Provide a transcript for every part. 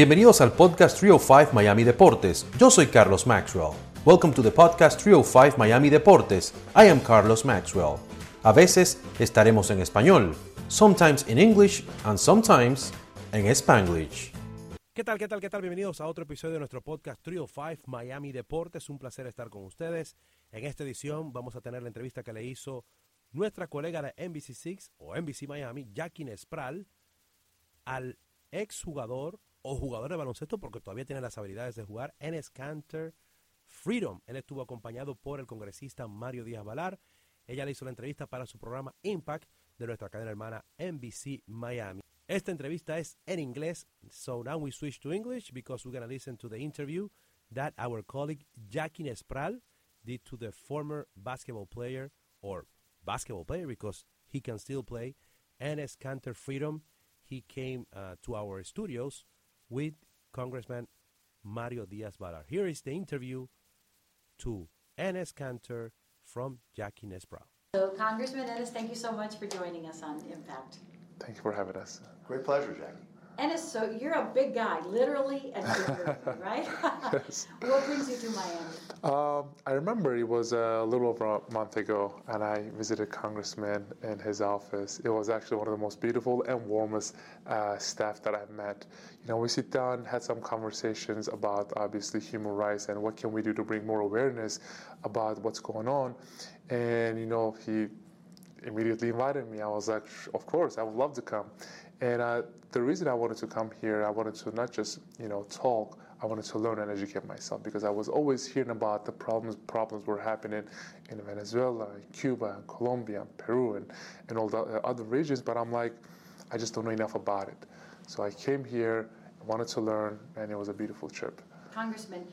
Bienvenidos al podcast 305 Miami Deportes. Yo soy Carlos Maxwell. Welcome to the podcast 305 Miami Deportes. I am Carlos Maxwell. A veces estaremos en español, sometimes in English and sometimes en Spanglish. ¿Qué tal, qué tal, qué tal? Bienvenidos a otro episodio de nuestro podcast 305 Miami Deportes. Un placer estar con ustedes. En esta edición vamos a tener la entrevista que le hizo nuestra colega de NBC6 o NBC Miami, Jackie Nespral, al exjugador o jugador de baloncesto, porque todavía tiene las habilidades de jugar, Enes Canter Freedom. Él estuvo acompañado por el congresista Mario Díaz Valar. Ella le hizo la entrevista para su programa Impact de nuestra cadena hermana NBC Miami. Esta entrevista es en inglés, so now we switch to English because we're going to listen to the interview that our colleague Jackie Nespral did to the former basketball player or basketball player because he can still play, Enes Canter Freedom. He came uh, to our studios with Congressman Mario Diaz Balart. Here is the interview to Enes Kanter from Jackie Nespral. So, Congressman Enes, thank you so much for joining us on Impact. Thank you for having us. Great pleasure, Jackie. Enes, so you're a big guy, literally and figuratively, right? Yes. what brings you to Miami? Um, I remember it was a little over a month ago, and I visited Congressman in his office. It was actually one of the most beautiful and warmest uh, staff that I've met. You know, we sit down, had some conversations about obviously human rights and what can we do to bring more awareness about what's going on. And you know, he immediately invited me. I was like, of course, I would love to come. And uh, the reason I wanted to come here, I wanted to not just you know talk. I wanted to learn and educate myself because I was always hearing about the problems problems were happening in Venezuela, Cuba, and Colombia, and Peru, and, and all the other regions. But I'm like, I just don't know enough about it. So I came here, wanted to learn, and it was a beautiful trip. Congressman,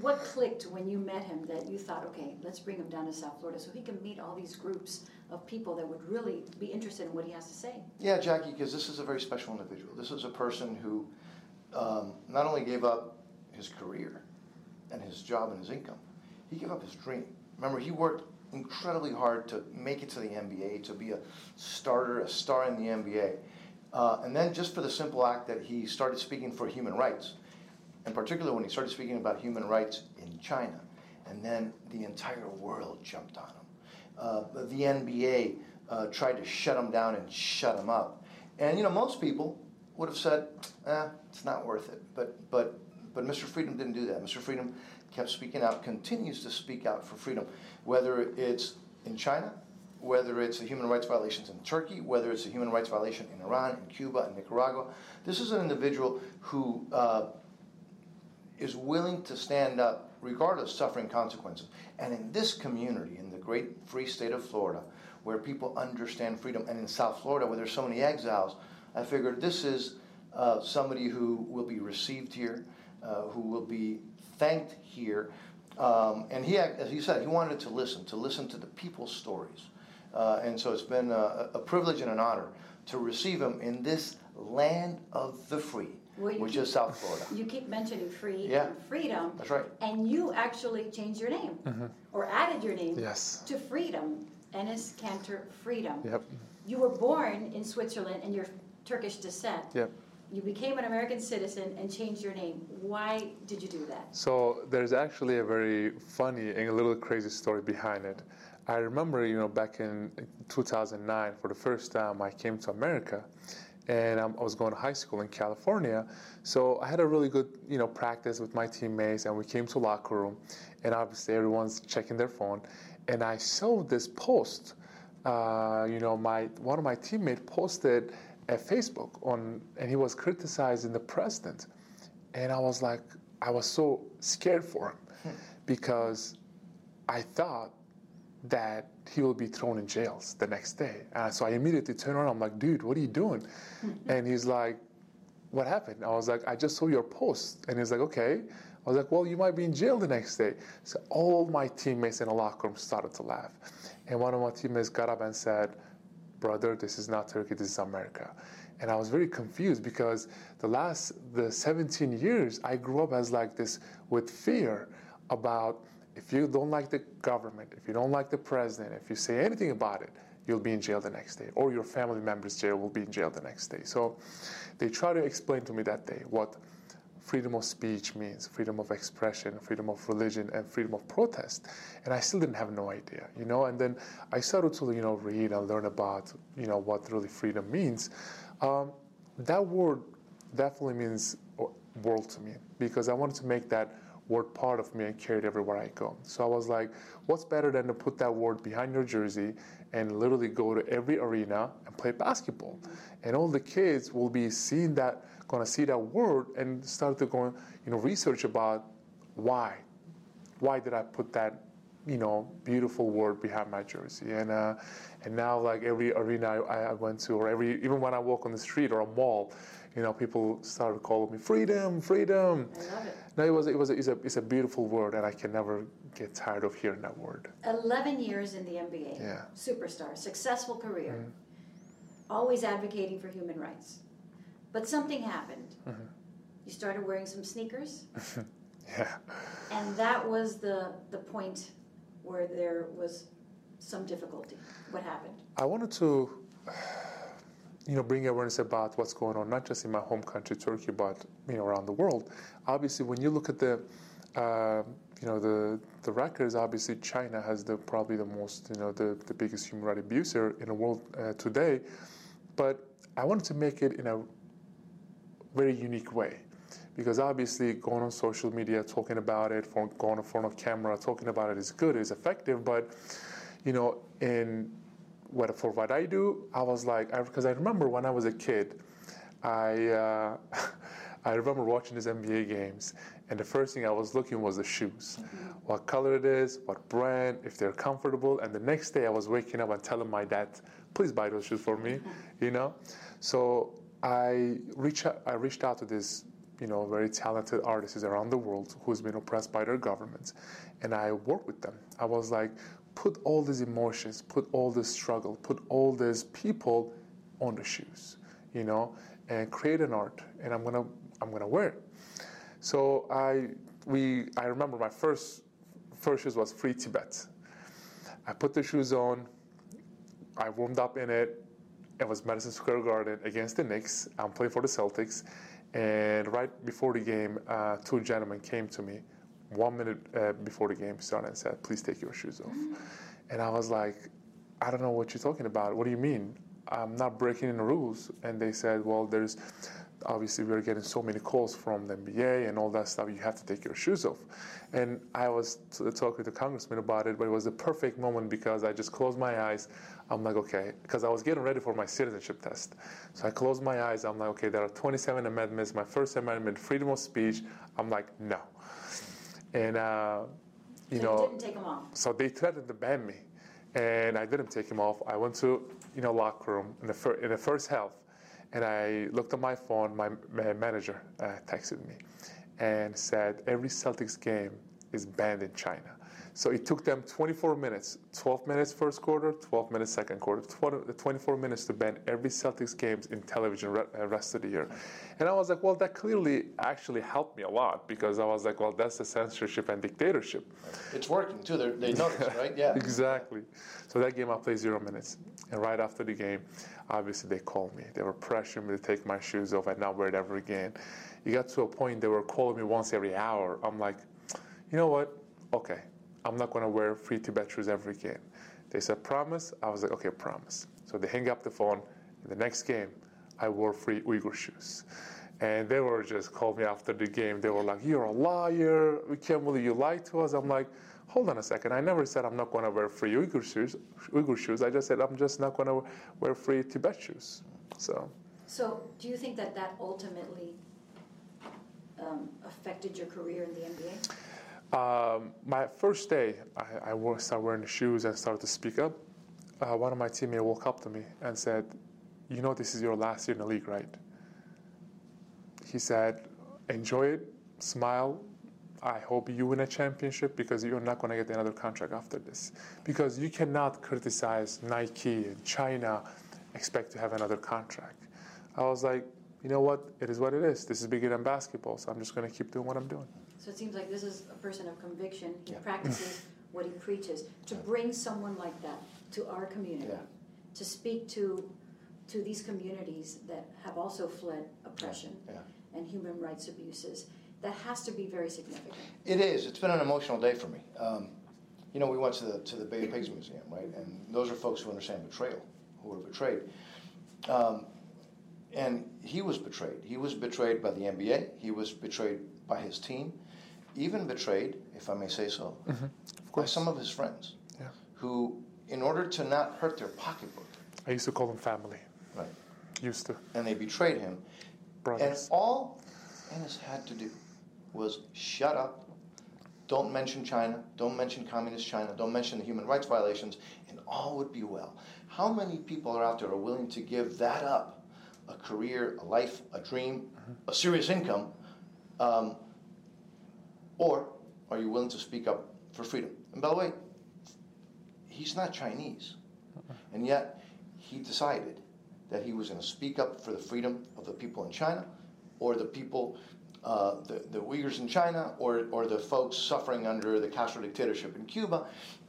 what clicked when you met him that you thought, okay, let's bring him down to South Florida so he can meet all these groups of people that would really be interested in what he has to say? Yeah, Jackie, because this is a very special individual. This is a person who um, not only gave up his career and his job and his income, he gave up his dream. Remember, he worked incredibly hard to make it to the NBA, to be a starter, a star in the NBA. Uh, and then just for the simple act that he started speaking for human rights, in particular when he started speaking about human rights in China. And then the entire world jumped on him. Uh, the NBA uh, tried to shut him down and shut him up. And you know, most people would have said, eh, it's not worth it. But, but, but Mr. Freedom didn't do that. Mr. Freedom kept speaking out, continues to speak out for freedom, whether it's in China, whether it's the human rights violations in Turkey, whether it's a human rights violation in Iran, in Cuba, in Nicaragua. This is an individual who uh, is willing to stand up regardless of suffering consequences. And in this community, in the great free state of Florida, where people understand freedom, and in South Florida, where there's so many exiles, I figured this is uh, somebody who will be received here, uh, who will be thanked here. Um, and he, as he said, he wanted to listen, to listen to the people's stories. Uh, and so it's been a, a privilege and an honor to receive him in this land of the free Well, you which keep- is South Florida. You keep mentioning free Yeah. and freedom. That's right. And you actually changed your name mm-hmm. or added your name Yes. to Freedom, Enes Kanter Freedom. Yep. You were born in Switzerland and you're Turkish descent. Yep. You became an American citizen and changed your name. Why did you do that? So there's actually a very funny and a little crazy story behind it. I remember, you know, back in 2009, for the first time, I came to America, and um, I was going to high school in California. So I had a really good, you know, practice with my teammates, and we came to locker room, and obviously everyone's checking their phone, and I saw this post. Uh, you know, my one of my teammates posted a Facebook on, and he was criticizing the president. And I was like, I was so scared for him because I thought that he will be thrown in jails the next day. And so I immediately turn around. I'm like, dude, what are you doing? and he's like, what happened? I was like, I just saw your post. And he's like, okay. I was like, well, you might be in jail the next day. So all my teammates in the locker room started to laugh. And one of my teammates got up and said, brother, this is not Turkey, this is America. And I was very confused because the last the 17 years I grew up as like this with fear about if you don't like the government, if you don't like the president, if you say anything about it, you'll be in jail the next day, or your family member's jail will be in jail the next day. So they try to explain to me that day what freedom of speech means, freedom of expression, freedom of religion, and freedom of protest. And I still didn't have no idea, you know. And then I started to, you know, read and learn about, you know, what really freedom means. Um, that word definitely means world to me because I wanted to make that word part of me and carry it everywhere I go. So I was like, what's better than to put that word behind your jersey and literally go to every arena and play basketball? And all the kids will be seeing that to see that word and start to go, you know, research about why, why did I put that, you know, beautiful word behind my jersey? And uh, and now like every arena I, I went to, or every even when I walk on the street or a mall, you know, people started calling me freedom, freedom. I love it. No, it was it was a, it's a it's a beautiful word, and I can never get tired of hearing that word. 11 years in the NBA. Yeah. Superstar, successful career. Mm-hmm. Always advocating for human rights. But something happened. Mm-hmm. You started wearing some sneakers, Yeah. and that was the, the point where there was some difficulty. What happened? I wanted to, you know, bring awareness about what's going on, not just in my home country, Turkey, but you know, around the world. Obviously, when you look at the, uh, you know, the the records, obviously China has the probably the most, you know, the, the biggest human rights abuser in the world uh, today. But I wanted to make it in a very unique way. Because obviously, going on social media, talking about it, going in front of camera, talking about it is good, is effective. But you know, in what for what I do, I was like, because I, remember when I was a kid, I uh, I remember watching these NBA games, and the first thing I was looking was the shoes, what color it is, what brand, if they're comfortable. And the next day, I was waking up and telling my dad, "Please buy those shoes for me," you know. So I reach out, I reached out to this, you know, very talented artists around the world who's been oppressed by their governments, and I worked with them. I was like, put all these emotions, put all this struggle, put all these people on the shoes, you know, and create an art, and I'm gonna I'm gonna wear it. So I we I remember my first first shoes was Free Tibet. I put the shoes on. I warmed up in it. It was Madison Square Garden against the Knicks. I'm playing for the Celtics, and right before the game, uh, two gentlemen came to me, one minute uh, before the game started, and said, "Please take your shoes off." And I was like, "I don't know what you're talking about. What do you mean? I'm not breaking any rules." And they said, "Well, there's." Obviously, we are getting so many calls from the NBA and all that stuff. You have to take your shoes off. And I was t- talking to the congressman about it, but it was the perfect moment because I just closed my eyes. I'm like, okay, because I was getting ready for my citizenship test. So I closed my eyes. I'm like, okay, there are 27 amendments. My first amendment, freedom of speech. I'm like, no. And, uh, you So know, you didn't take them off. so they threatened to ban me, and I didn't take him off. I went to you know locker room in the, fir- in the first half, and I looked at my phone. My, my manager uh, texted me and said every Celtics game is banned in China. So it took them 24 minutes, 12 minutes first quarter, 12 minutes second quarter, 20, 24 minutes to ban every Celtics games in television uh, rest of the year. And I was like, well, that clearly actually helped me a lot because I was like, well, that's the censorship and dictatorship. It's working too. They're, they notice, right? Yeah. Exactly. So that game I played zero minutes. And right after the game, obviously they called me. They were pressuring me to take my shoes off and not wear it ever again. It got to a point they were calling me once every hour. I'm like, you know what? Okay, I'm not going to wear free Tibet shoes ever again. They said, promise? I was like, okay, promise. So they hang up the phone. In the next game, I wore free Uyghur shoes. And they were just called me after the game. They were like, you're a liar. We can't believe you lied to us. I'm like, hold on a second. I never said I'm not going to wear free Uyghur shoes. Uyghur shoes. I just said I'm just not going to wear free Tibet shoes. So So do you think that that ultimately um, affected your career in the NBA? Um, my first day, I, I started wearing the shoes and started to speak up. Uh, one of my teammates walked up to me and said, "You know, this is your last year in the league, right?" He said, "Enjoy it, smile. I hope you win a championship because you're not going to get another contract after this. Because you cannot criticize Nike and China, expect to have another contract." I was like, "You know what? It is what it is. This is bigger than basketball, so I'm just going to keep doing what I'm doing." So it seems like this is a person of conviction. He Yeah. practices what he preaches. To bring someone like that to our community Yeah. to speak to to these communities that have also fled oppression Yeah. and human rights abuses. That has to be very significant. It is. It's been an emotional day for me. Um, you know, we went to the to the Bay of Pigs Museum, right? And those are folks who understand betrayal, who were betrayed. Um, and he was betrayed. He was betrayed by the NBA. He was betrayed by his team, even betrayed, if I may say so, by some of his friends, Yeah. who, in order to not hurt their pocketbook, I used to call them family. right, Used to. and they betrayed him. Brothers. And all Enes had to do was shut up, don't mention China, don't mention communist China, don't mention the human rights violations, and all would be well. How many people are out there are willing to give that up? A career, a life, a dream, a serious income, um, or are you willing to speak up for freedom? And by the way, he's not Chinese, and yet he decided that he was going to speak up for the freedom of the people in China, or the people, uh, the, the Uyghurs in China, or, or the folks suffering under the Castro dictatorship in Cuba.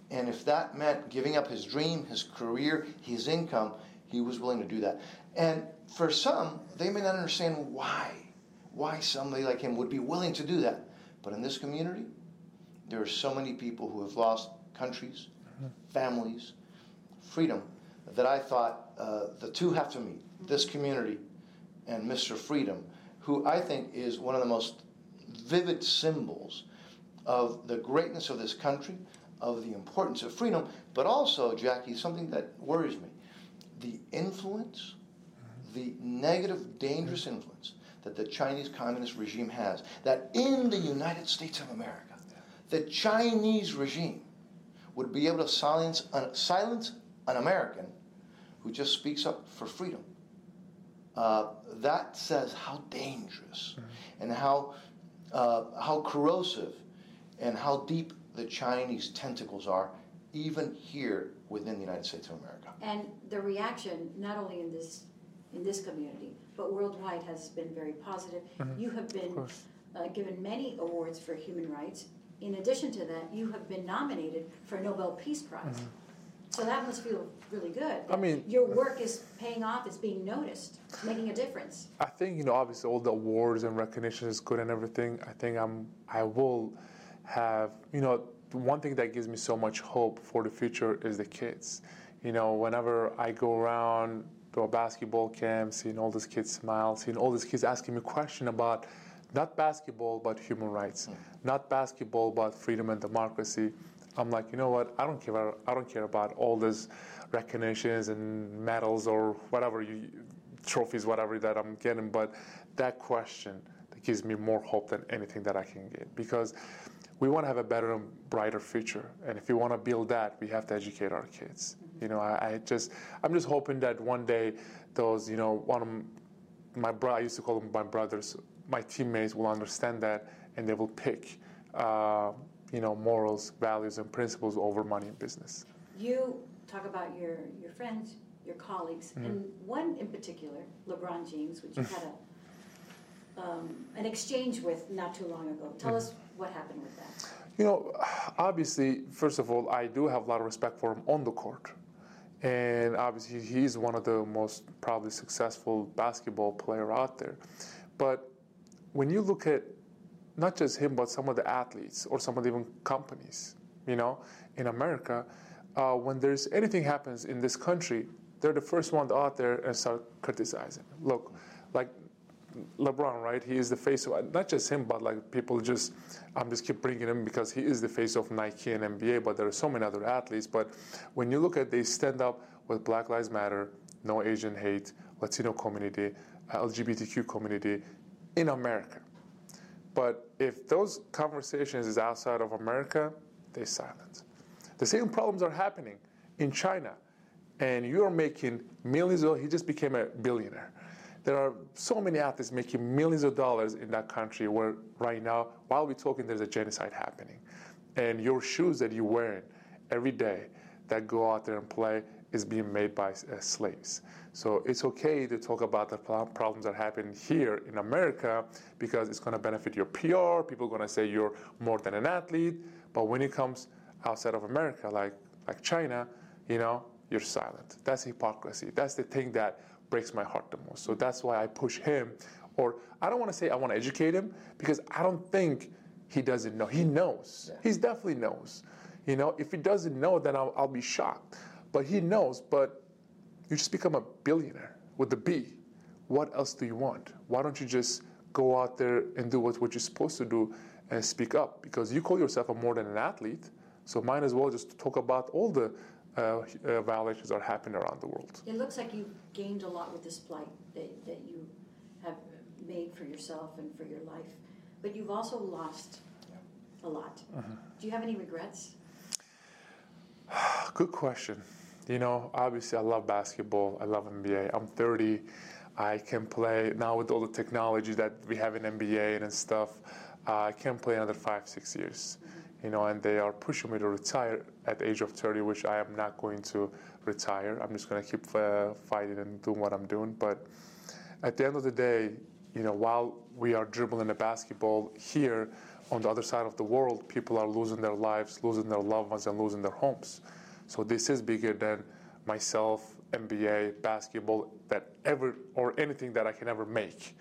And if that meant giving up his dream, his career, his income, he was willing to do that. And for some, they may not understand why, why somebody like him would be willing to do that. But in this community, there are so many people who have lost countries, families, freedom, that I thought uh, the two have to meet. This community and Mr. Freedom, who I think is one of the most vivid symbols of the greatness of this country, of the importance of freedom, but also, Jackie, something that worries me the influence, the negative, dangerous influence that the Chinese Communist regime has. That in the United States of America, the Chinese regime would be able to silence an, silence an American who just speaks up for freedom. Uh, that says how dangerous and how, uh, how corrosive and how deep the Chinese tentacles are, even here within the United States of America. And the reaction, not only in this, in this community, but worldwide has been very positive. You have been course. uh, given many awards for human rights. In addition to that, you have been nominated for a Nobel Peace Prize. So that must feel really good. I mean- Your work is paying off, it's being noticed, it's making a difference. I think you know, obviously, all the awards and recognition is good and everything. I think I'm, I will have, you know, one thing that gives me so much hope for the future is the kids. You know, whenever I go around to a basketball camp, seeing all these kids smile, seeing all these kids asking me question about not basketball but human rights, mm. not basketball but freedom and democracy. I'm like, you know what? I don't care. I don't care about all these recognitions and medals or whatever you, trophies, whatever that I'm getting. But that question that gives me more hope than anything that I can get because we want to have a better and brighter future. And if we want to build that, we have to educate our kids. You know, I, I just, I'm just hoping that one day those, you know, one of my bro, I used to call them my brothers, my teammates will understand that and they will pick, uh, you know, morals, values, and principles over money and business. You talk about your, your friends, your colleagues, and one in particular, LeBron James, which you had a, um, an exchange with not too long ago. Tell us what happened with that. You know, obviously, first of all, I do have a lot of respect for him on the court. And obviously, he's one of the most probably successful basketball player out there. But when you look at not just him, but some of the athletes or some of the even companies, you know, in America, uh, when there's anything happens in this country, they're the first one out there and start criticizing. Look, like LeBron, right? He is the face of not just him, but like people just. I'm just keep bringing him because he is the face of Nike and NBA. But there are so many other athletes. But when you look at, they stand up with Black Lives Matter, no Asian hate, Latino community, uh, LGBTQ community, in America. But if those conversations is outside of America, they silent. The same problems are happening in China, and you're making millions of. He just became a billionaire. There are so many athletes making millions of dollars in that country where right now, while we're talking, there's a genocide happening. And your shoes that you're wearing every day that go out there and play is being made by uh, slaves. So it's okay to talk about the problems that happen here in America because it's going to benefit your PR. People are going to say you're more than an athlete. But when it comes outside of America, like like China, you know, you're silent. That's hypocrisy. That's the thing that breaks my heart the most. So that's why I push him, or I don't want to say I want to educate him because I don't think he doesn't know. He knows. Yeah. He definitely knows. You know, if he doesn't know, then I'll, I'll be shocked. But he knows. But you just become a billionaire with the B. What else do you want? Why don't you just go out there and do what, what you're supposed to do and speak up? Because you call yourself a more than an athlete, so might as well just talk about all the uh, uh, violations are happening around the world. It looks like you've gained a lot with this plight that, that you have made for yourself and for your life, but you've also lost a lot. Do you have any regrets? Good question. You know, obviously, I love basketball. I love NBA. I'm 30. I can play now with all the technology that we have in NBA and stuff. Uh, I can play another five, six years. You know, and they are pushing me to retire at the age of 30, which I am not going to retire. I'm just going to keep uh, fighting and doing what I'm doing. But at the end of the day, you know, while we are dribbling the basketball here, on the other side of the world, people are losing their lives, losing their loved ones, and losing their homes. So this is bigger than myself, NBA, basketball, that ever or anything that I can ever make.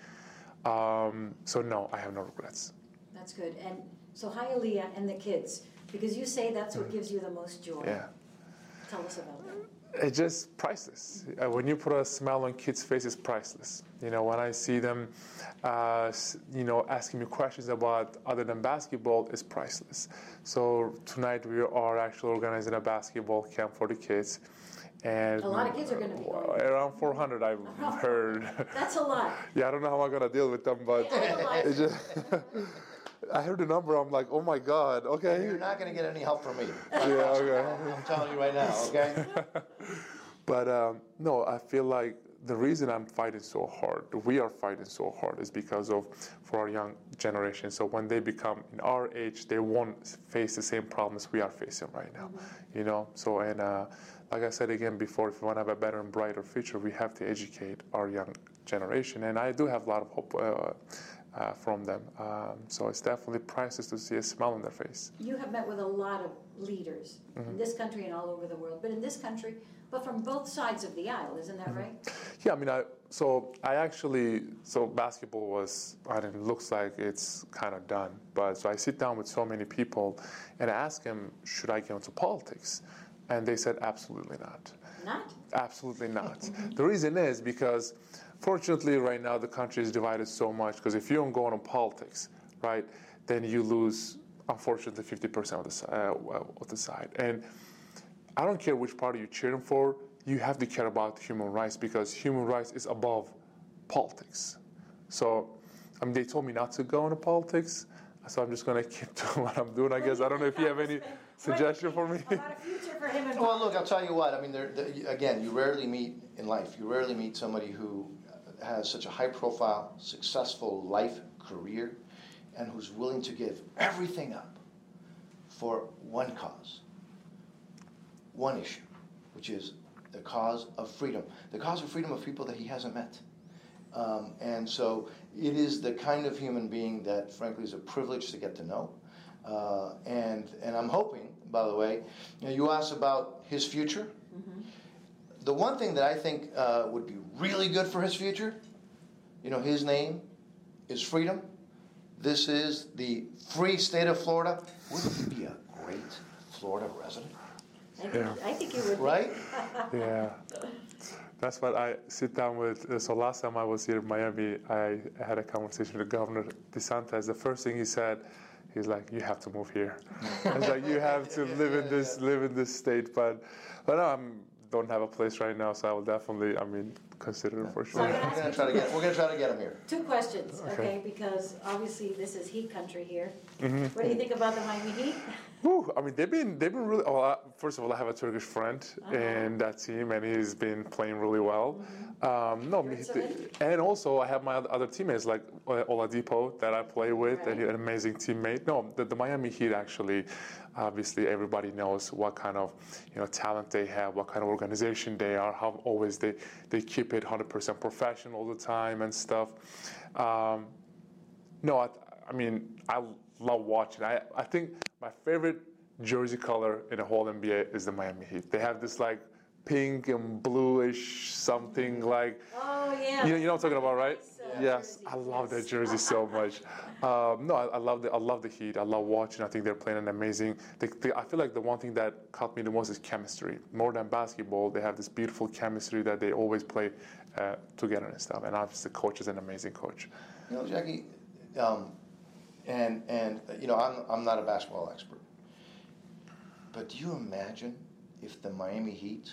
Um, so no, I have no regrets. That's good. And so Hialeah and the kids, because you say that's what gives you the most joy. Yeah. Tell us about that. It's just priceless. Uh, when you put a smile on kids' faces, priceless. You know, when I see them, uh, you know, asking me questions about other than basketball, is priceless. So tonight we are actually organizing a basketball camp for the kids, and A lot of kids are gonna be going. around 400. I've heard. That's a lot. yeah, I don't know how I'm gonna deal with them, but Yeah, I like it's just. I heard the number. I'm like, oh my god. Okay. You're not going to get any help from me. Yeah. Okay. I'm telling you right now, okay? But um, no, I feel like the reason I'm fighting so hard, we are fighting so hard, is because of for our young generation. So when they become in our age, they won't face the same problems we are facing right now. You know. So and uh, like I said again before, if we want to have a better and brighter future, we have to educate our young generation. And I do have a lot of hope. Uh, uh, from them, um, so it's definitely priceless to see a smile on their face. You have met with a lot of leaders Mm-hmm. in this country and all over the world, but in this country, but from both sides of the aisle, isn't that right? Yeah, I mean, I so I actually so basketball was I mean, it looks like it's kind of done, but so I sit down with so many people and I ask them, should I get into politics? And they said, absolutely not. Not? Absolutely not. the reason is because, fortunately, right now the country is divided so much. Because if you don't go into politics, right, then you lose, unfortunately, 50% of the, uh, of the side. And I don't care which party you're cheering for, you have to care about human rights because human rights is above politics. So, I mean, they told me not to go into politics, so I'm just going to keep doing what I'm doing, I guess. I don't know if you have any suggestion for me. About a future for him Well, look, I'll tell you what. I mean, there, there, again, you rarely meet in life. You rarely meet somebody who has such a high-profile, successful life career, and who's willing to give everything up for one cause, one issue, which is the cause of freedom, the cause of freedom of people that he hasn't met. Um, and so it is the kind of human being that, frankly, is a privilege to get to know. Uh, and, and I'm hoping, by the way, you, know, you asked about his future. The one thing that I think uh, would be really good for his future, you know, his name is freedom. This is the free state of Florida. Wouldn't he be a great Florida resident? I think, Yeah. I think you would. Right? Yeah. That's what I sit down with. uh, So last time I was here in Miami, I had a conversation with Governor DeSantis. The first thing he said, he's like, "You have to move here." I was like, "You have to live in this, live in this state." But, but no, I'm don't have a place right now, so I will definitely, I mean, consider it for sure. We're gonna try to get. We're gonna try to get him here. two questions, Okay. okay? Because obviously this is Heat country here. Mm-hmm. What do you think about the Miami Heat? Whew, I mean, they've been they've been really. Well, I, first of all, I have a Turkish friend Uh-huh. in that team, and he's been playing really well. Um, no, and also I have my other teammates like uh, Oladipo that I play with, and he's an amazing teammate. No, the, the Miami Heat actually, obviously, everybody knows what kind of you know talent they have, what kind of organization they are, how always they they keep it 100% professional all the time and stuff. Um, no, I, I mean, I love watching. I, I think my favorite jersey color in the whole NBA is the Miami Heat. They have this like pink and bluish something like. Oh, yeah. You know, you know what I'm talking about, right? Nice, yes, jersey, I love that jersey so much. Um, no, I, I love the I love the Heat. I love watching. I think they're playing an amazing. They, they, I feel like the one thing that caught me the most is chemistry. More than basketball, they have this beautiful chemistry that they always play uh, together and stuff. And obviously, the coach is an amazing coach. You know, Jackie, um, and and you know, I'm I'm not a basketball expert, but do you imagine if the Miami Heat,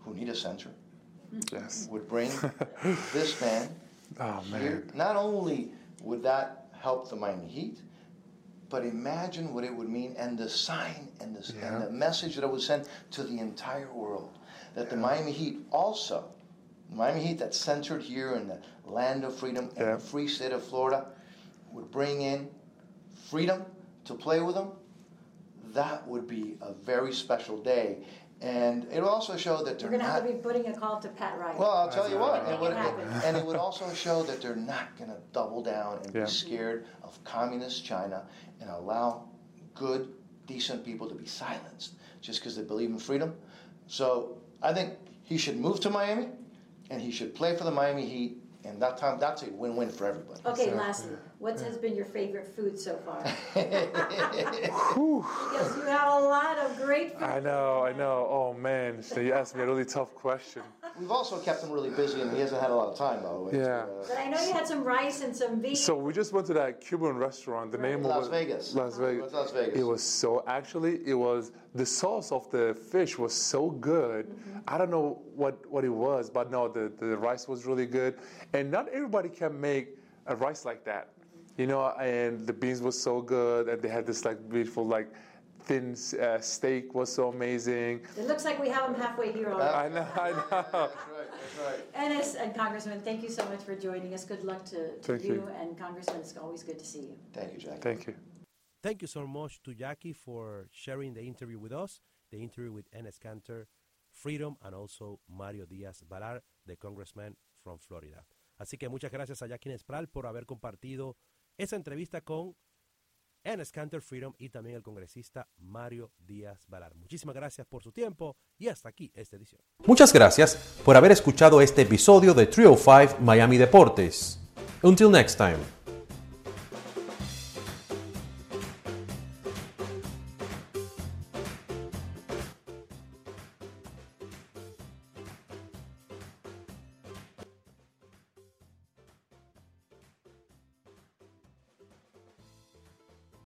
who need a center, Yes. would bring this man Oh here? Not only would that help the Miami Heat, but imagine what it would mean and the sign and the, Yeah. and the message that it would send to the entire world that the Miami Heat also, Miami Heat that's centered here in the land of freedom Yeah. the free state of Florida, would bring in freedom to play with them. That would be a very special day. And it would also show that they're We're gonna not. have to be putting a call to Pat Riley. Well, I'll tell you what, it would, it happen. and it would also show that they're not going to double down and Yeah. be scared of communist China and allow good, decent people to be silenced just because they believe in freedom. So I think he should move to Miami, and he should play for the Miami Heat, and that time that's a win-win for everybody. Okay, lastly, what has been your favorite food so far? Because you have a lot of great food. I know, I know. Oh man, so you asked me a really tough question. We've also kept him really busy, and he hasn't had a lot of time, by the way. to, Yeah. uh, But I know you had some rice and some beef. So we just went to that Cuban restaurant. The name Las of Vegas. Las Vegas. What's Las Vegas? It was so actually it was the sauce of the fish was so good. I don't know what what it was, but no, the the rice was really good, and not everybody can make a rice like that, you know. And the beans was so good, and they had this like beautiful like thin uh, steak was so amazing. It looks like we have them halfway here already. I know, I know. That's right, that's right. Enes and Congressman, thank you so much for joining us. Good luck to, to you you. and Congressman. It's always good to see you. Thank you, Jackie. Thank you. Thank you so much to Jackie for sharing the interview with us, the interview with Enes Kanter, Freedom, and also Mario Díaz Balart, the congressman from Florida. Así que muchas gracias a Jackie Nespral por haber compartido esa entrevista con Enes Cantor, Freedom y también el congresista Mario Díaz Balar. Muchísimas gracias por su tiempo y hasta aquí esta edición. Muchas gracias por haber escuchado este episodio de 305 Miami Deportes. Until next time.